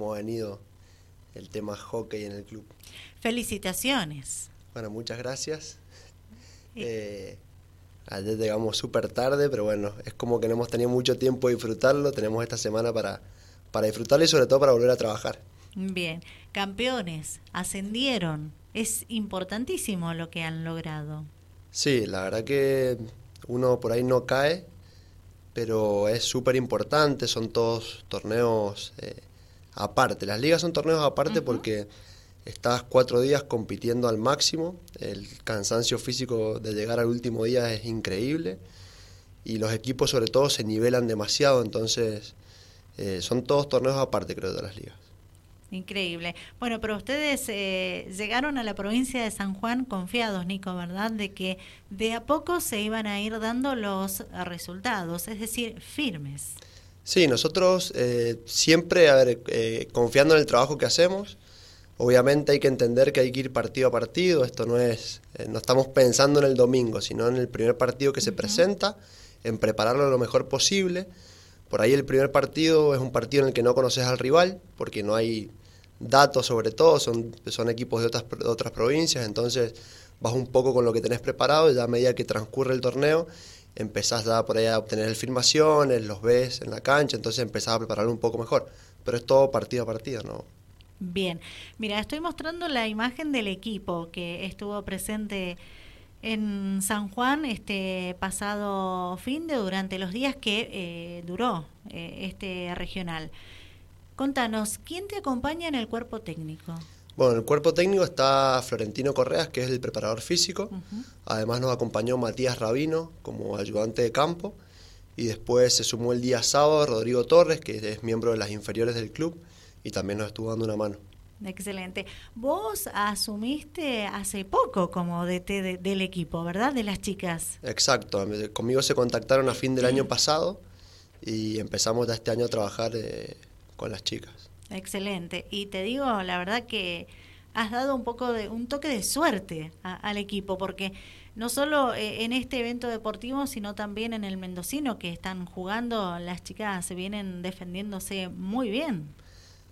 cómo ha venido el tema hockey en el club. Felicitaciones. Bueno, muchas gracias. Eh, ayer llegamos súper tarde, pero bueno, es como que no hemos tenido mucho tiempo de disfrutarlo. Tenemos esta semana para, para disfrutarlo y sobre todo para volver a trabajar. Bien, campeones, ascendieron. Es importantísimo lo que han logrado. Sí, la verdad que uno por ahí no cae, pero es súper importante, son todos torneos eh, aparte. Las ligas son torneos aparte porque estás cuatro días compitiendo al máximo, el cansancio físico de llegar al último día es increíble y los equipos sobre todo se nivelan demasiado, entonces eh, son todos torneos aparte creo de las ligas. Increíble. Bueno, pero ustedes eh, llegaron a la provincia de San Juan confiados, Nico, ¿verdad? De que de a poco se iban a ir dando los resultados, es decir, firmes. Sí, nosotros eh, siempre, a ver, eh, confiando en el trabajo que hacemos, obviamente hay que entender que hay que ir partido a partido, esto no es, no estamos pensando en el domingo, sino en el primer partido que se presenta, en prepararlo lo mejor posible. Por ahí el primer partido es un partido en el que no conoces al rival, porque no hay datos sobre todo, son, son equipos de otras, otras provincias, entonces vas un poco con lo que tenés preparado y ya a medida que transcurre el torneo empezás ya por ahí a obtener filmaciones, los ves en la cancha, entonces empezás a prepararlo un poco mejor. Pero es todo partido a partido, ¿no? Bien, mira, estoy mostrando la imagen del equipo que estuvo presente en San Juan este pasado fin de durante los días que eh, duró eh, este regional. Contanos, ¿quién te acompaña en el cuerpo técnico? Bueno, en el cuerpo técnico está Florentino Correas, que es el preparador físico. Además nos acompañó Matías Rabino como ayudante de campo. Y después se sumó el día sábado Rodrigo Torres, que es miembro de las inferiores del club y también nos estuvo dando una mano. Excelente. Vos asumiste hace poco como DT del equipo, ¿verdad? De las chicas. Exacto. Conmigo se contactaron a fin del año pasado y empezamos ya este año a trabajar eh, con las chicas. Excelente. Y te digo, la verdad que has dado un poco de un toque de suerte al equipo, porque no solo eh, en este evento deportivo, sino también en el mendocino que están jugando, las chicas se vienen defendiéndose muy bien.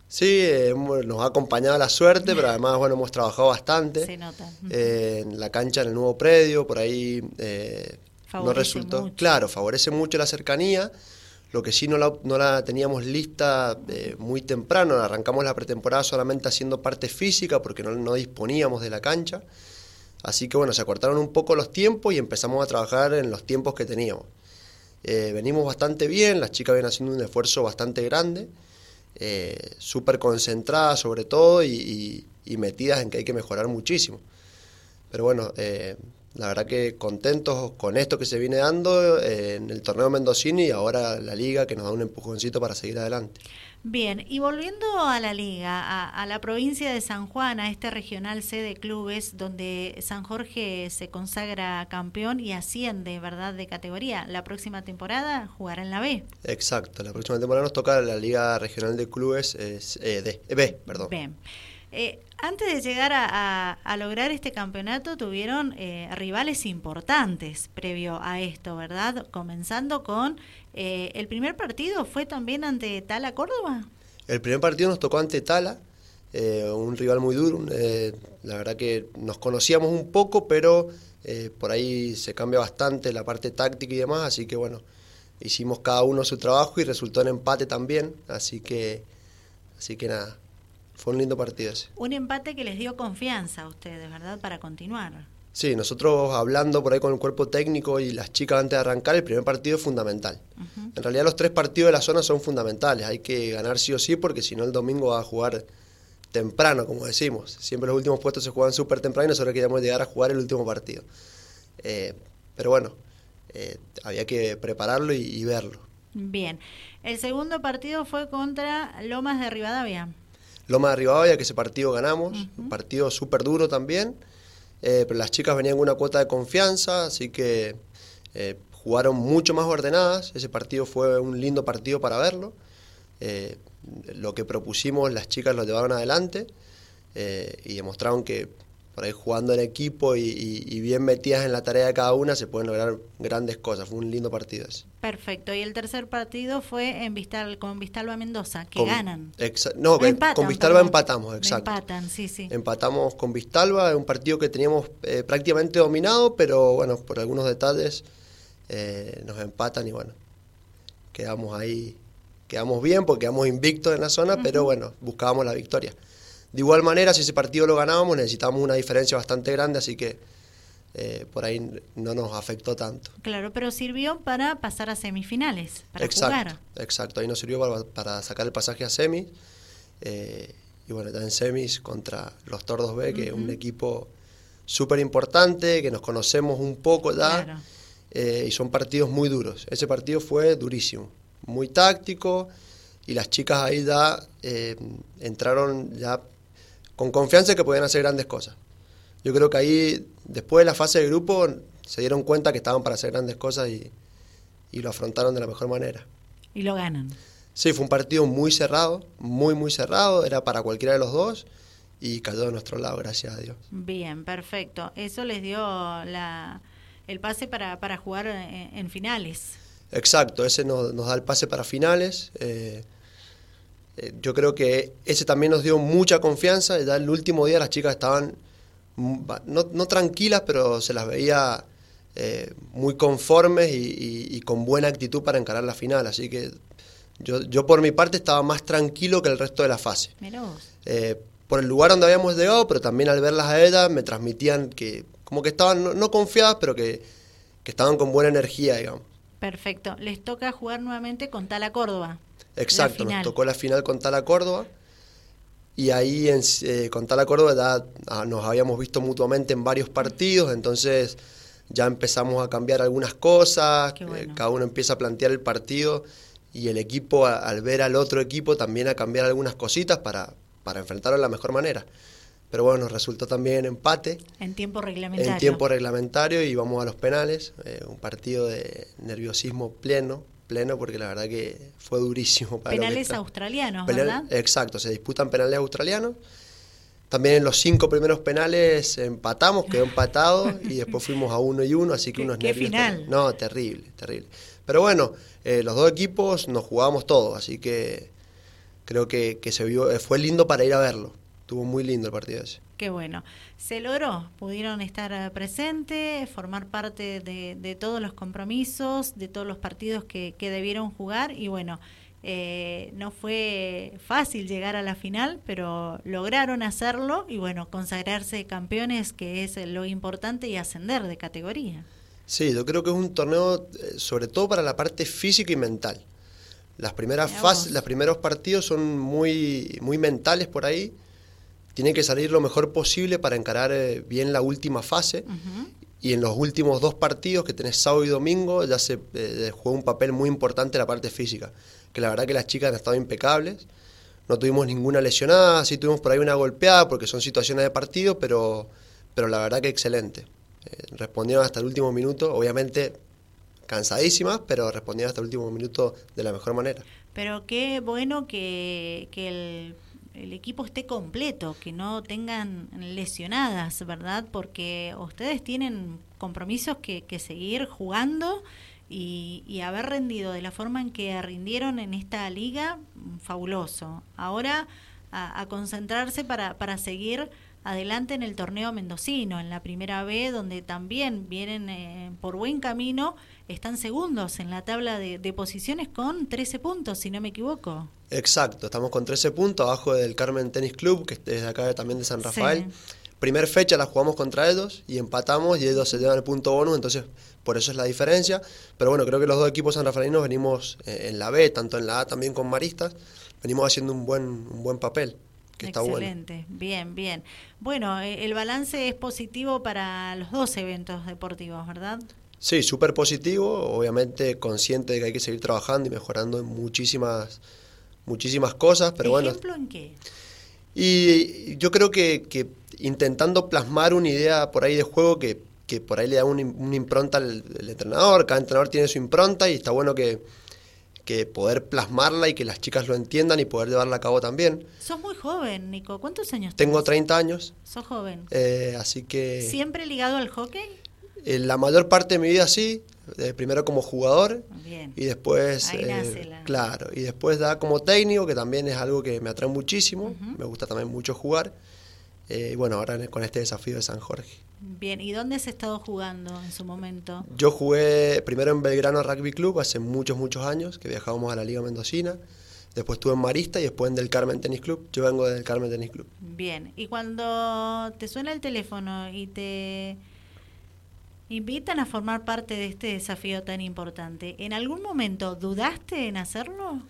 Sí, eh, nos ha acompañado la suerte, pero además bueno hemos trabajado bastante. Se nota. Eh, en la cancha, en el nuevo predio, por ahí no resultó. Claro, favorece mucho la cercanía lo que sí no la, teníamos lista eh, muy temprano, arrancamos la pretemporada solamente haciendo parte física porque no, disponíamos de la cancha. Así que bueno, se acortaron un poco los tiempos y empezamos a trabajar en los tiempos que teníamos. Eh, venimos bastante bien, las chicas vienen haciendo un esfuerzo bastante grande, eh, súper concentradas sobre todo y, y, metidas en que hay que mejorar muchísimo. Pero bueno, la verdad que contentos con esto que se viene dando eh, en el torneo mendocino y ahora la liga que nos da un empujoncito para seguir adelante. Bien, y volviendo a la liga, a, la provincia de San Juan, a este regional C de clubes donde San Jorge se consagra campeón y asciende, ¿verdad?, de categoría. La próxima temporada jugará en la B. Exacto, la próxima temporada nos toca la liga regional de clubes es, eh, B, perdón. Eh, antes de llegar a, lograr este campeonato tuvieron eh, rivales importantes previo a esto, ¿verdad? Comenzando con eh, el primer partido fue también ante Tala Córdoba. El primer partido nos tocó ante Tala, un rival muy duro. la verdad que nos conocíamos un poco, pero por ahí se cambia bastante la parte táctica y demás, así que bueno, hicimos cada uno su trabajo y resultó en empate también, así que, así que nada fue un lindo partido ese. Un empate que les dio confianza a ustedes, ¿verdad? Para continuar. Sí, nosotros hablando por ahí con el cuerpo técnico y las chicas antes de arrancar, el primer partido es fundamental. En realidad los tres partidos de la zona son fundamentales, hay que ganar sí o sí porque si no el domingo va a jugar temprano, como decimos. Siempre los últimos puestos se juegan súper temprano y nosotros queríamos llegar a jugar el último partido. Eh, pero bueno, eh, había que prepararlo y, y verlo. Bien, el segundo partido fue contra Lomas de Rivadavia. Loma de Rivadavia, que ese partido ganamos, un partido súper duro también, eh, pero las chicas venían con una cuota de confianza, así que eh, jugaron mucho más ordenadas, ese partido fue un lindo partido para verlo, eh, lo que propusimos las chicas lo llevaron adelante y demostraron que por ahí jugando en equipo y, bien metidas en la tarea de cada una, se pueden lograr grandes cosas. Fue un lindo partido ese. Perfecto. Y el tercer partido fue en Vistal, con Vistalba Mendoza, que ganan. No, con Vistalba empatamos, exacto. Empatan, sí, sí. Empatamos con Vistalba, un partido que teníamos eh, prácticamente dominado, pero bueno, por algunos detalles eh, nos empatan y bueno, quedamos ahí, quedamos bien porque quedamos invictos en la zona, pero bueno, buscábamos la victoria. De igual manera, si ese partido lo ganábamos, necesitábamos una diferencia bastante grande, así que eh, por ahí no nos afectó tanto. Claro, pero sirvió para pasar a semifinales, para exacto, jugar. Exacto, ahí nos sirvió para, sacar el pasaje a semis. Eh, y bueno, también semis contra los Tordos B, que es un equipo súper importante, que nos conocemos un poco ya. Eh, y son partidos muy duros. Ese partido fue durísimo, muy táctico. Y las chicas ahí ya entraron ya con confianza que podían hacer grandes cosas. Yo creo que ahí, después de la fase de grupo, se dieron cuenta que estaban para hacer grandes cosas y, lo afrontaron de la mejor manera. Y lo ganan. Sí, fue un partido muy cerrado, muy, muy cerrado, era para cualquiera de los dos y cayó de nuestro lado, gracias a Dios. Bien, perfecto. Eso les dio la, el pase para, para jugar en, finales. Exacto, ese nos, da el pase para finales. Eh, eh, yo creo que ese también nos dio mucha confianza. Ya el último día las chicas estaban no, tranquilas, pero se las veía eh, muy conformes y, con buena actitud para encarar la final. Así que yo, yo por mi parte estaba más tranquilo que el resto de la fase. Eh, por el lugar donde habíamos llegado, pero también al verlas a ellas me transmitían que como que estaban no, confiadas, pero que, que estaban con buena energía, digamos. Perfecto. Les toca jugar nuevamente con Tala Córdoba. Exacto, nos tocó la final con Tala Córdoba. Y ahí en, eh, con Tala Córdoba ah, nos habíamos visto mutuamente en varios partidos, entonces ya empezamos a cambiar algunas cosas, eh, cada uno empieza a plantear el partido y el equipo al ver al otro equipo también a cambiar algunas cositas para, para enfrentarlo de la mejor manera. Pero bueno, nos resultó también empate. En tiempo reglamentario. En tiempo reglamentario y vamos a los penales. Eh, un partido de nerviosismo pleno, pleno porque la verdad que fue durísimo. Para penales australianos, ¿verdad? Exacto, se disputan penales australianos. También en los cinco primeros penales empatamos, quedó empatado y después fuimos a uno y uno, así que unos ¿Qué final? No, terrible, terrible. Pero bueno, eh, los dos equipos nos jugábamos todos, así que creo que, que se vio, fue lindo para ir a verlo. Estuvo muy lindo el partido ese. Qué bueno. Se logró, pudieron estar eh, presentes, formar parte de, todos los compromisos, de todos los partidos que, debieron jugar y bueno, eh, no fue fácil llegar a la final, pero lograron hacerlo y bueno, consagrarse campeones, que es lo importante, y ascender de categoría. Sí, yo creo que es un torneo eh, sobre todo para la parte física y mental. Las primeras fases, los primeros partidos son muy, muy mentales por ahí tiene que salir lo mejor posible para encarar eh, bien la última fase. Y en los últimos dos partidos que tenés sábado y domingo ya se eh, juega un papel muy importante la parte física. Que la verdad que las chicas han estado impecables. No tuvimos ninguna lesionada, sí tuvimos por ahí una golpeada porque son situaciones de partido, pero, pero la verdad que excelente. Eh, respondieron hasta el último minuto, obviamente cansadísimas, pero respondieron hasta el último minuto de la mejor manera. Pero qué bueno que, que el el equipo esté completo, que no tengan lesionadas, ¿verdad? Porque ustedes tienen compromisos que, seguir jugando y, haber rendido de la forma en que rindieron en esta liga, fabuloso. Ahora a, concentrarse para, para seguir adelante en el torneo mendocino, en la primera B, donde también vienen eh, por buen camino, están segundos en la tabla de, posiciones con 13 puntos, si no me equivoco. Exacto, estamos con 13 puntos abajo del Carmen Tennis Club, que es de acá también de San Rafael. Primer fecha la jugamos contra ellos y empatamos y ellos se llevan el punto bonus, entonces por eso es la diferencia. Pero bueno, creo que los dos equipos sanrafaelinos venimos eh, en la B, tanto en la A también con Maristas, venimos haciendo un buen, un buen papel. Excelente, bien, bien. Bueno, eh, el balance es positivo para los dos eventos deportivos, ¿verdad? Sí, súper positivo, obviamente consciente de que hay que seguir trabajando y mejorando en muchísimas, muchísimas cosas, pero bueno. ¿Ejemplo en qué? Y yo creo que, que, intentando plasmar una idea por ahí de juego que, que por ahí le da una, impronta al, entrenador, cada entrenador tiene su impronta y está bueno que, que poder plasmarla y que las chicas lo entiendan y poder llevarla a cabo también. Sos muy joven, Nico. ¿Cuántos años Tengo 30 años. Sos joven. Eh, así que... ¿Siempre ligado al hockey? En la mayor parte de mi vida sí, primero como jugador y después eh, claro y después da como técnico que también es algo que me atrae muchísimo me gusta también mucho jugar eh, bueno ahora con este desafío de San Jorge bien y dónde has estado jugando en su momento yo jugué primero en Belgrano Rugby Club hace muchos muchos años que viajábamos a la Liga Mendocina después estuve en Marista y después en Del Carmen Tennis Club yo vengo del Carmen Tennis Club bien y cuando te suena el teléfono y te invitan a formar parte de este desafío tan importante. ¿En algún momento dudaste en hacerlo?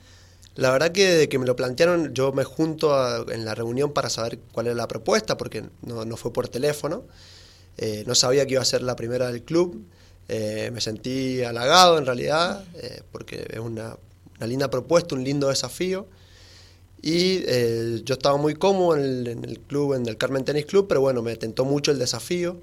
La verdad que desde que me lo plantearon, yo me junto en la reunión para saber cuál era la propuesta, porque no, fue por teléfono. Eh, no sabía que iba a ser la primera del club. Eh, me sentí halagado en realidad, eh, porque es una, linda propuesta, un lindo desafío. Y yo estaba muy cómodo en el, en el, club, en el Carmen Tennis Club, pero bueno, me tentó mucho el desafío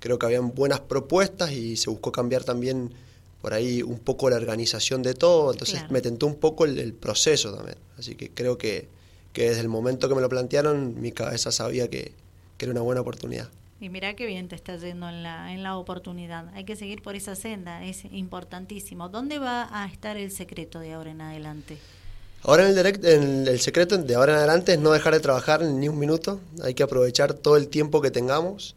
creo que habían buenas propuestas y se buscó cambiar también por ahí un poco la organización de todo, entonces me tentó un poco el, proceso también. Así que creo que, desde el momento que me lo plantearon, mi cabeza sabía que, era una buena oportunidad. Y mira qué bien te estás yendo en la, en la oportunidad. Hay que seguir por esa senda, es importantísimo. ¿Dónde va a estar el secreto de ahora en adelante? Ahora en el, direct, en el secreto de ahora en adelante es no dejar de trabajar ni un minuto. Hay que aprovechar todo el tiempo que tengamos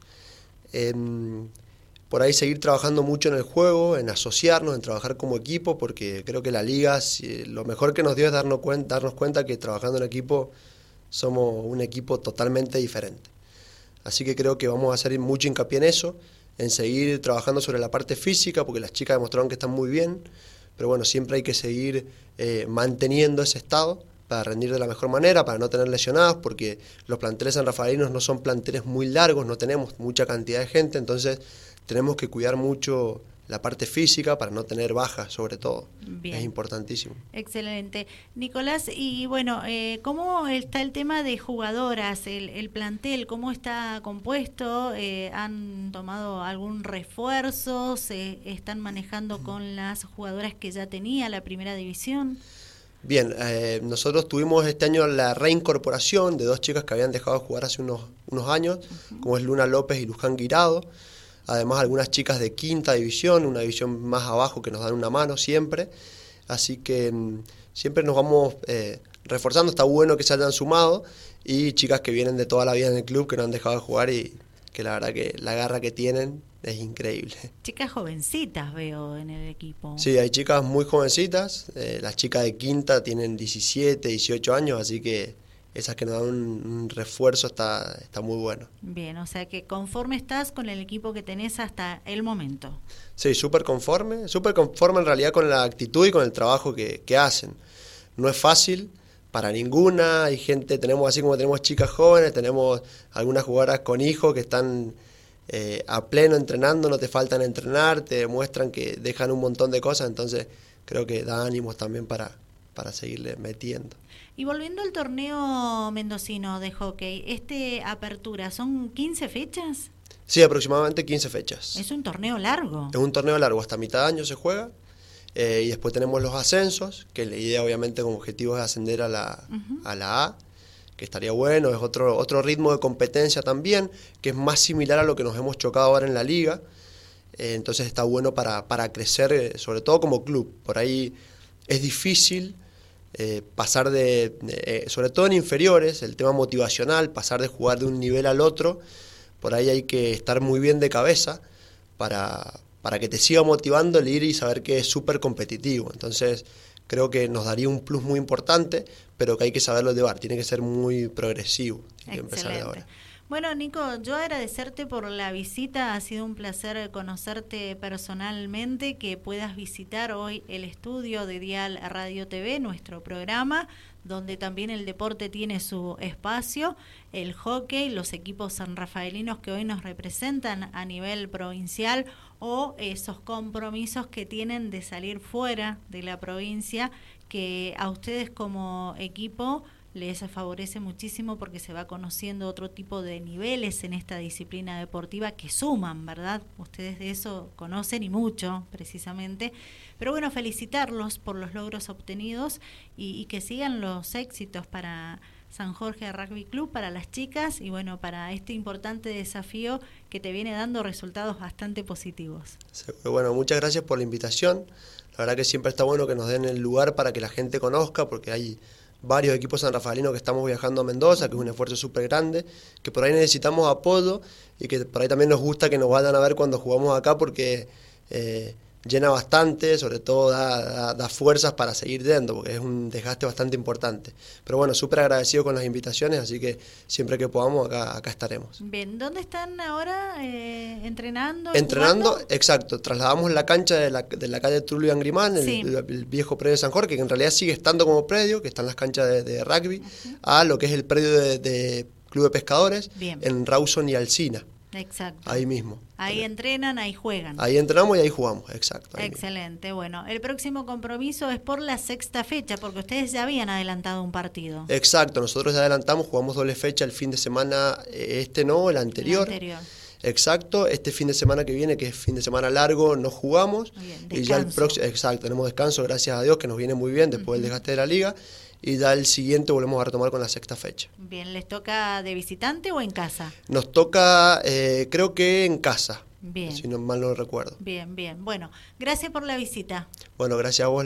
por ahí seguir trabajando mucho en el juego, en asociarnos, en trabajar como equipo, porque creo que la liga lo mejor que nos dio es darnos cuenta, darnos cuenta que trabajando en equipo somos un equipo totalmente diferente. Así que creo que vamos a hacer mucho hincapié en eso, en seguir trabajando sobre la parte física, porque las chicas demostraron que están muy bien, pero bueno, siempre hay que seguir eh, manteniendo ese estado para rendir de la mejor manera, para no tener lesionados, porque los planteles sanrafaelinos no son planteles muy largos, no tenemos mucha cantidad de gente, entonces tenemos que cuidar mucho la parte física para no tener bajas, sobre todo. Es importantísimo. Excelente. Nicolás, y bueno, eh, ¿cómo está el tema de jugadoras, el, plantel, cómo está compuesto? Eh, ¿Han tomado algún refuerzo? ¿Se están manejando con las jugadoras que ya tenía la primera división? Bien, eh, nosotros tuvimos este año la reincorporación de dos chicas que habían dejado de jugar hace unos, unos años, como es Luna López y Luján Guirado. Además, algunas chicas de quinta división, una división más abajo que nos dan una mano siempre. Así que mm, siempre nos vamos eh, reforzando. Está bueno que se hayan sumado. Y chicas que vienen de toda la vida en el club, que no han dejado de jugar y que la verdad que la garra que tienen es increíble. Chicas jovencitas veo en el equipo. Sí, hay chicas muy jovencitas, eh, las chicas de quinta tienen 17, 18 años, así que esas que nos dan un, refuerzo está, está muy bueno. Bien, o sea que conforme estás con el equipo que tenés hasta el momento. Sí, súper conforme, súper conforme en realidad con la actitud y con el trabajo que, que hacen. No es fácil para ninguna, hay gente, tenemos así como tenemos chicas jóvenes, tenemos algunas jugadoras con hijos que están eh, a pleno entrenando, no te faltan entrenar, te demuestran que dejan un montón de cosas, entonces creo que da ánimos también para, para seguirle metiendo. Y volviendo al torneo mendocino de hockey, este apertura, ¿son 15 fechas? Sí, aproximadamente 15 fechas. Es un torneo largo. Es un torneo largo, hasta mitad de año se juega. Eh, y después tenemos los ascensos, que la idea obviamente como objetivo es ascender a la, a la A que estaría bueno, es otro, otro ritmo de competencia también, que es más similar a lo que nos hemos chocado ahora en la liga. Eh, entonces está bueno para, para crecer, eh, sobre todo como club. Por ahí es difícil eh, pasar de, sobre todo en inferiores, el tema motivacional, pasar de jugar de un nivel al otro. Por ahí hay que estar muy bien de cabeza para, para que te siga motivando el ir y saber que es súper competitivo. Entonces, creo que nos daría un plus muy importante, pero que hay que saberlo llevar, tiene que ser muy progresivo, que empezar de ahora. Bueno, Nico, yo agradecerte por la visita, ha sido un placer conocerte personalmente, que puedas visitar hoy el estudio de Dial Radio TV, nuestro programa, donde también el deporte tiene su espacio, el hockey, los equipos sanrafaelinos que hoy nos representan a nivel provincial o esos compromisos que tienen de salir fuera de la provincia, que a ustedes como equipo les favorece muchísimo porque se va conociendo otro tipo de niveles en esta disciplina deportiva que suman, ¿verdad? Ustedes de eso conocen y mucho, precisamente. Pero bueno, felicitarlos por los logros obtenidos y, que sigan los éxitos para San Jorge Rugby Club para las chicas y bueno, para este importante desafío que te viene dando resultados bastante positivos. Bueno, muchas gracias por la invitación. La verdad que siempre está bueno que nos den el lugar para que la gente conozca, porque hay varios equipos sanrafalinos que estamos viajando a Mendoza, que es un esfuerzo súper grande, que por ahí necesitamos apoyo y que por ahí también nos gusta que nos vayan a ver cuando jugamos acá, porque eh, llena bastante, sobre todo da, fuerzas para seguir dentro, porque es un desgaste bastante importante. Pero bueno, súper agradecido con las invitaciones, así que siempre que podamos acá, acá estaremos. Bien, ¿dónde están ahora eh, entrenando? Entrenando, exacto. Trasladamos la cancha de la, de la calle Tulio Angrimán, el, viejo predio de San Jorge, que en realidad sigue estando como predio, que están las canchas de, rugby, a lo que es el predio de, Club de Pescadores, en Rawson y Alcina. Exacto. Ahí mismo. Ahí entrenan, ahí juegan. Ahí entrenamos y ahí jugamos, exacto. Excelente. Bueno, el próximo compromiso es por la sexta fecha, porque ustedes ya habían adelantado un partido. Exacto, nosotros ya adelantamos, jugamos doble fecha el fin de semana, eh, este no, el anterior. El anterior. Exacto, este fin de semana que viene, que es fin de semana largo, no jugamos. y ya el próximo, exacto, tenemos descanso, gracias a Dios, que nos viene muy bien después del desgaste de la liga y ya el siguiente volvemos a retomar con la sexta fecha. Bien, ¿les toca de visitante o en casa? Nos toca, eh, creo que en casa. Bien. Si no mal no recuerdo. Bien, bien. Bueno, gracias por la visita. Bueno, gracias a vos.